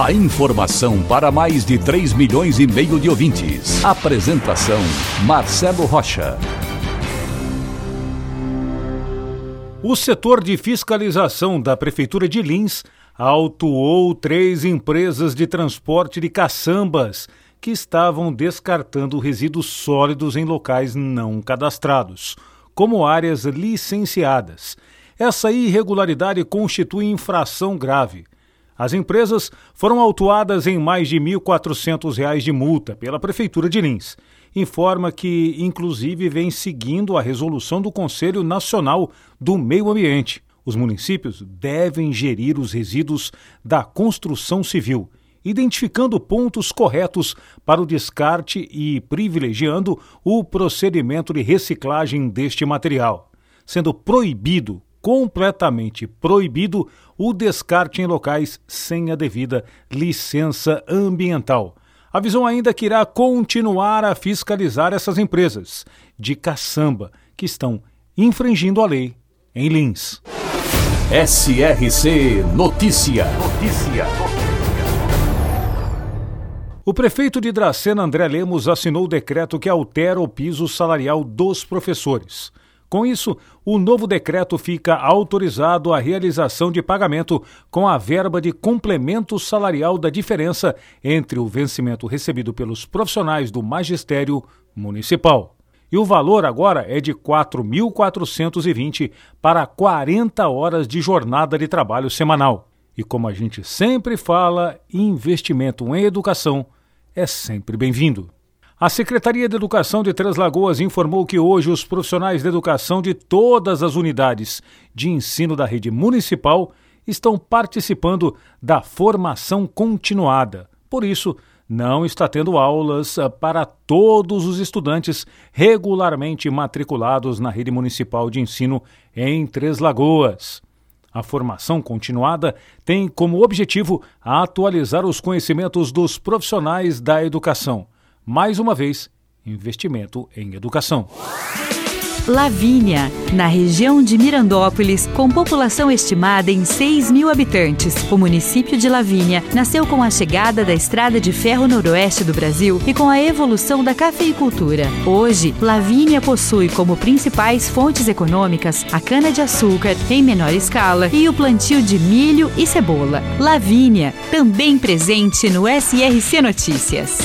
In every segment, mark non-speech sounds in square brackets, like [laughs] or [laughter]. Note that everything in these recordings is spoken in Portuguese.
A informação para mais de 3 milhões e meio de ouvintes. Apresentação Marcelo Rocha. O setor de fiscalização da Prefeitura de Lins autuou três empresas de transporte de caçambas que estavam descartando resíduos sólidos em locais não cadastrados, como áreas licenciadas. Essa irregularidade constitui infração grave. As empresas foram autuadas em mais de R$ 1.400 de multa pela Prefeitura de Lins. Informa que, inclusive, vem seguindo a resolução do Conselho Nacional do Meio Ambiente. Os municípios devem gerir os resíduos da construção civil identificando pontos corretos para o descarte e privilegiando o procedimento de reciclagem deste material, sendo proibido, completamente proibido, o descarte em locais sem a devida licença ambiental. Avisou ainda que irá continuar a fiscalizar essas empresas de caçamba que estão infringindo a lei em Lins. SRC Notícia. Notícia. O prefeito de Dracena, André Lemos, assinou o decreto que altera o piso salarial dos professores. Com isso, o novo decreto fica autorizado a realização de pagamento com a verba de complemento salarial da diferença entre o vencimento recebido pelos profissionais do magistério municipal. E o valor agora é de R$ 4.420 para 40 horas de jornada de trabalho semanal. E como a gente sempre fala, investimento em educação é sempre bem-vindo. A Secretaria de Educação de Três Lagoas informou que hoje os profissionais de educação de todas as unidades de ensino da rede municipal estão participando da formação continuada. Por isso, não está tendo aulas ah, para todos os estudantes regularmente matriculados na rede municipal de ensino em Três Lagoas. A formação continuada tem como objetivo atualizar os conhecimentos dos profissionais da educação. Mais uma vez, investimento em educação. Lavínia, na região de Mirandópolis, com população estimada em 6 mil habitantes. O município de Lavínia nasceu com a chegada da estrada de ferro noroeste do Brasil e com a evolução da cafeicultura. Hoje, Lavínia possui como principais fontes econômicas a cana-de-açúcar em menor escala e o plantio de milho e cebola. Lavínia, também presente no SRC Notícias.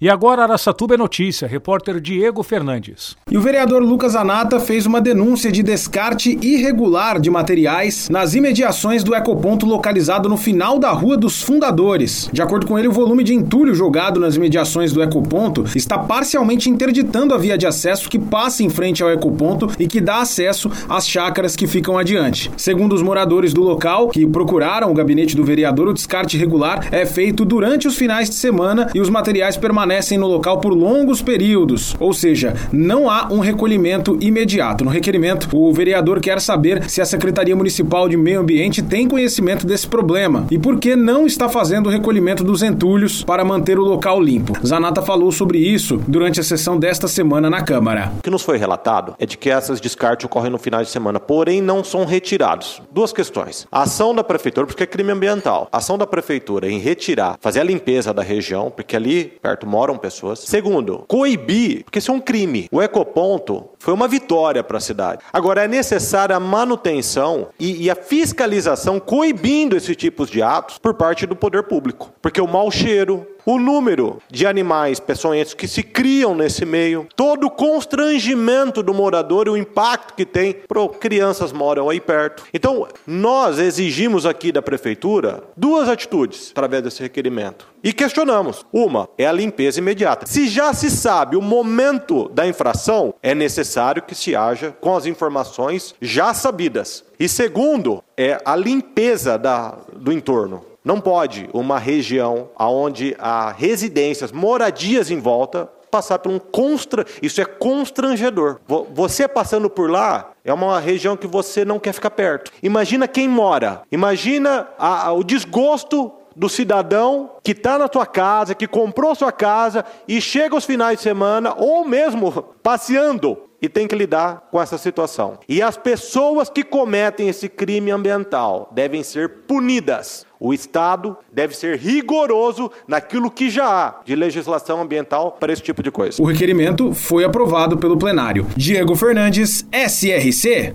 E agora Araçatuba é notícia, repórter Diego Fernandes. E o vereador Lucas Anata fez uma denúncia de descarte irregular de materiais nas imediações do ecoponto localizado no final da Rua dos Fundadores. De acordo com ele, o volume de entulho jogado nas imediações do ecoponto está parcialmente interditando a via de acesso que passa em frente ao ecoponto e que dá acesso às chácaras que ficam adiante. Segundo os moradores do local, que procuraram o gabinete do vereador, o descarte irregular é feito durante os finais de semana e os materiais permanecem permanecem no local por longos períodos, ou seja, não há um recolhimento imediato. No requerimento, o vereador quer saber se a Secretaria Municipal de Meio Ambiente tem conhecimento desse problema e por que não está fazendo o recolhimento dos entulhos para manter o local limpo. Zanata falou sobre isso durante a sessão desta semana na Câmara. O que nos foi relatado é de que essas descartes ocorrem no final de semana, porém não são retirados. Duas questões. A ação da prefeitura, porque é crime ambiental. A ação da prefeitura em retirar, fazer a limpeza da região, porque ali perto moram pessoas. Segundo, coibir, porque isso é um crime. O ecoponto foi uma vitória para a cidade. Agora, é necessária a manutenção e, e, a fiscalização coibindo esses tipos de atos por parte do poder público. Porque o mau cheiro, o número de animais peçonhentos que se criam nesse meio, todo o constrangimento do morador e o impacto que tem para crianças moram aí perto. Então, nós exigimos aqui da prefeitura duas atitudes através desse requerimento. E questionamos. Uma é a limpeza imediata. Se já se sabe o momento da infração, é necessário que se haja com as informações já sabidas. E segundo, é a limpeza da, do entorno. Não pode uma região onde há residências, moradias em volta, passar por um constra... Isso é constrangedor. Você passando por lá é uma região que você não quer ficar perto. Imagina quem mora. Imagina a, a, o desgosto do cidadão que está na tua casa, que comprou sua casa e chega aos finais de semana ou mesmo [laughs] passeando e tem que lidar com essa situação. E as pessoas que cometem esse crime ambiental devem ser punidas. O Estado deve ser rigoroso naquilo que já há de legislação ambiental para esse tipo de coisa. O requerimento foi aprovado pelo plenário. Diego Fernandes, SRC.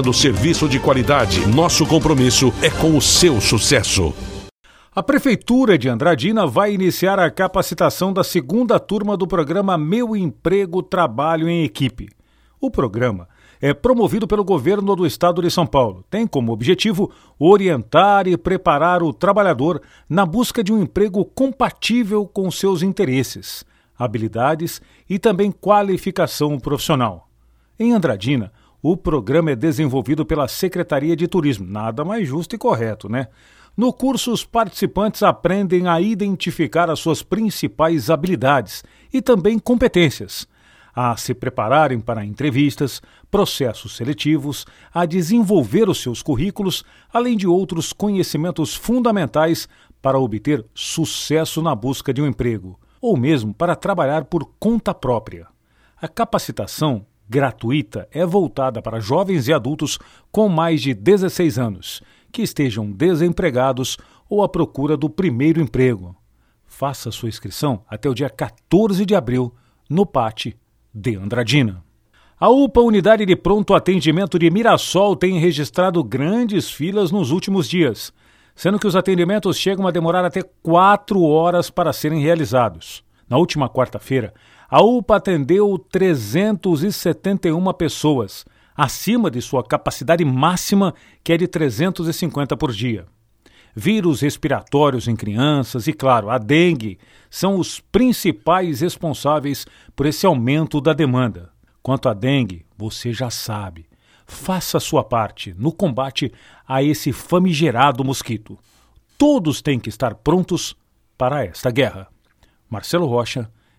oferecendo serviço de qualidade. Nosso compromisso é com o seu sucesso. A Prefeitura de Andradina vai iniciar a capacitação da segunda turma do programa Meu Emprego Trabalho em Equipe. O programa é promovido pelo governo do estado de São Paulo. Tem como objetivo orientar e preparar o trabalhador na busca de um emprego compatível com seus interesses, habilidades e também qualificação profissional. Em Andradina, o programa é desenvolvido pela Secretaria de Turismo. Nada mais justo e correto, né? No curso, os participantes aprendem a identificar as suas principais habilidades e também competências, a se prepararem para entrevistas, processos seletivos, a desenvolver os seus currículos, além de outros conhecimentos fundamentais para obter sucesso na busca de um emprego, ou mesmo para trabalhar por conta própria. A capacitação gratuita é voltada para jovens e adultos com mais de 16 anos que estejam desempregados ou à procura do primeiro emprego. Faça sua inscrição até o dia 14 de abril no PAT de Andradina. A UPA Unidade de Pronto Atendimento de Mirassol tem registrado grandes filas nos últimos dias, sendo que os atendimentos chegam a demorar até quatro horas para serem realizados. Na última quarta-feira, a UPA atendeu 371 pessoas, acima de sua capacidade máxima, que é de 350 por dia. Vírus respiratórios em crianças e, claro, a dengue são os principais responsáveis por esse aumento da demanda. Quanto à dengue, você já sabe. Faça sua parte no combate a esse famigerado mosquito. Todos têm que estar prontos para esta guerra. Marcelo Rocha